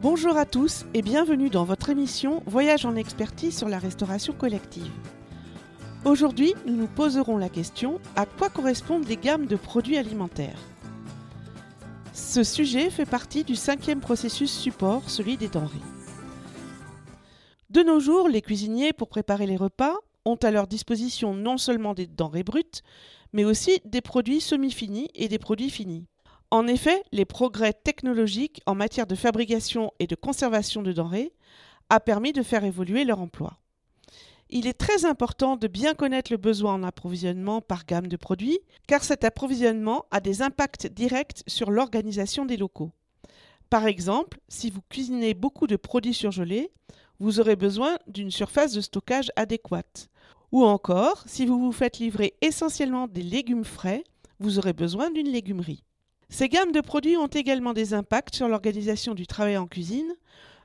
Bonjour à tous et bienvenue dans votre émission Voyage en expertise sur la restauration collective. Aujourd'hui, nous nous poserons la question à quoi correspondent les gammes de produits alimentaires? Ce sujet fait partie du cinquième processus support, celui des denrées. De nos jours, les cuisiniers, pour préparer les repas, ont à leur disposition non seulement des denrées brutes, mais aussi des produits semi-finis et des produits finis. En effet, les progrès technologiques en matière de fabrication et de conservation de denrées a permis de faire évoluer leur emploi. Il est très important de bien connaître le besoin en approvisionnement par gamme de produits, car cet approvisionnement a des impacts directs sur l'organisation des locaux. Par exemple, si vous cuisinez beaucoup de produits surgelés, vous aurez besoin d'une surface de stockage adéquate. Ou encore, si vous vous faites livrer essentiellement des légumes frais, vous aurez besoin d'une légumerie. Ces gammes de produits ont également des impacts sur l'organisation du travail en cuisine.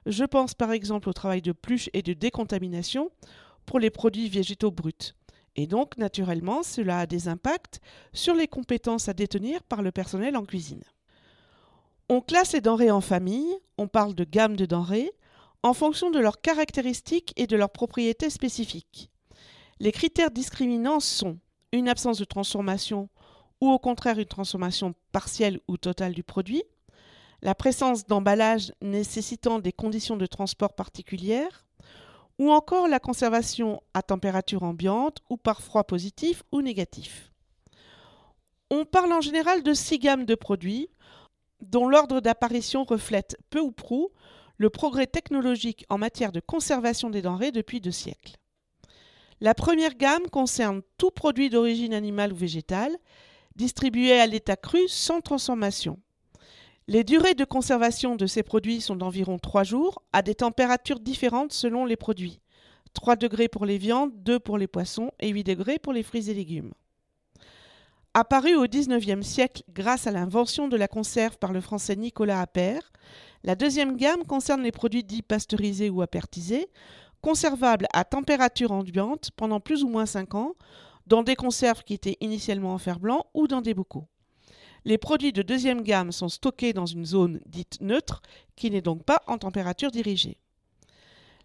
Je pense par exemple au travail de pluche et de décontamination pour les produits végétaux bruts. Et donc, naturellement, cela a des impacts sur les compétences à détenir par le personnel en cuisine. On classe les denrées en famille, on parle de gamme de denrées, en fonction de leurs caractéristiques et de leurs propriétés spécifiques. Les critères discriminants sont une absence de transformation ou au contraire une transformation partielle ou totale du produit, la présence d'emballage nécessitant des conditions de transport particulières, ou encore la conservation à température ambiante ou par froid positif ou négatif. On parle en général de six gammes de produits dont l'ordre d'apparition reflète peu ou prou le progrès technologique en matière de conservation des denrées depuis deux siècles. La première gamme concerne tout produit d'origine animale ou végétale distribués à l'état cru sans transformation. Les durées de conservation de ces produits sont d'environ 3 jours, à des températures différentes selon les produits. 3 degrés pour les viandes, 2 pour les poissons et 8 degrés pour les fruits et légumes. Apparue au XIXe siècle grâce à l'invention de la conserve par le français Nicolas Appert, la deuxième gamme concerne les produits dits pasteurisés ou apertisés, conservables à température ambiante pendant plus ou moins 5 ans, dans des conserves qui étaient initialement en fer blanc ou dans des bocaux. Les produits de deuxième gamme sont stockés dans une zone dite neutre, qui n'est donc pas en température dirigée.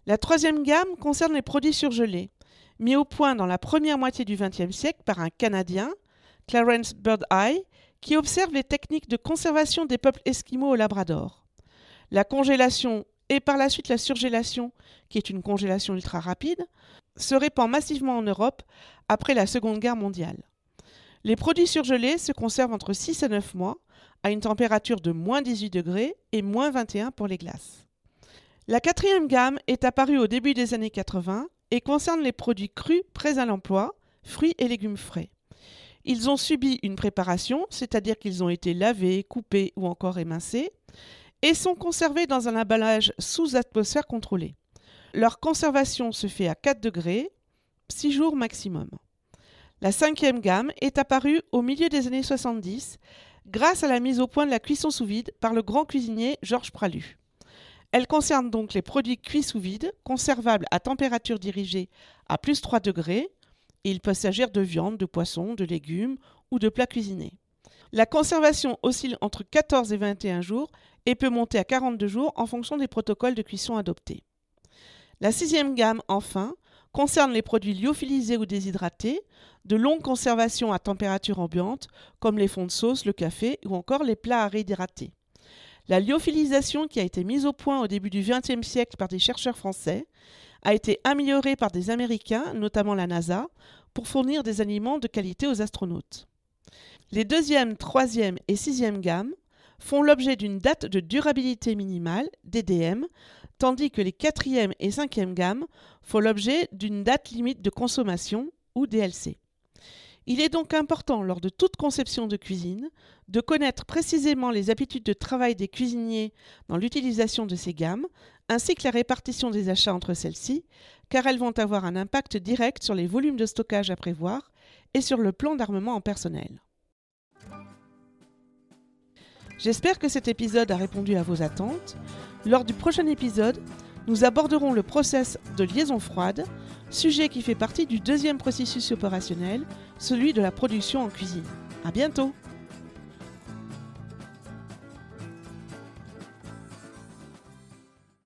La troisième gamme concerne les produits surgelés, mis au point dans la première moitié du XXe siècle par un Canadien, Clarence Bird Eye, qui observe les techniques de conservation des peuples esquimaux au Labrador. La congélation et par la suite la surgélation, qui est une congélation ultra rapide, se répand massivement en Europe après la Seconde Guerre mondiale. Les produits surgelés se conservent entre 6 et 9 mois, à une température de moins 18 degrés et moins 21 pour les glaces. La quatrième gamme est apparue au début des années 80 et concerne les produits crus prêts à l'emploi, fruits et légumes frais. Ils ont subi une préparation, c'est-à-dire qu'ils ont été lavés, coupés ou encore émincés, et sont conservés dans un emballage sous atmosphère contrôlée. Leur conservation se fait à 4 degrés, 6 jours maximum. La cinquième gamme est apparue au milieu des années 70 grâce à la mise au point de la cuisson sous vide par le grand cuisinier Georges Pralu. Elle concerne donc les produits cuits sous vide, conservables à température dirigée à plus 3 degrés. il peut s'agir de viande, de poisson, de légumes ou de plats cuisinés. La conservation oscille entre 14 et 21 jours et peut monter à 42 jours en fonction des protocoles de cuisson adoptés. La sixième gamme, enfin, concerne les produits lyophilisés ou déshydratés, de longue conservation à température ambiante, comme les fonds de sauce, le café ou encore les plats à réhydrater. La lyophilisation, qui a été mise au point au début du XXe siècle par des chercheurs français, a été améliorée par des Américains, notamment la NASA, pour fournir des aliments de qualité aux astronautes. Les deuxième, troisième et sixième gammes font l'objet d'une date de durabilité minimale, DDM, tandis que les quatrième et cinquième gammes font l'objet d'une date limite de consommation, ou DLC. Il est donc important, lors de toute conception de cuisine, de connaître précisément les habitudes de travail des cuisiniers dans l'utilisation de ces gammes, ainsi que la répartition des achats entre celles-ci, car elles vont avoir un impact direct sur les volumes de stockage à prévoir et sur le plan d'armement en personnel. J'espère que cet épisode a répondu à vos attentes. Lors du prochain épisode, nous aborderons le process de liaison froide, sujet qui fait partie du deuxième processus opérationnel, celui de la production en cuisine. À bientôt!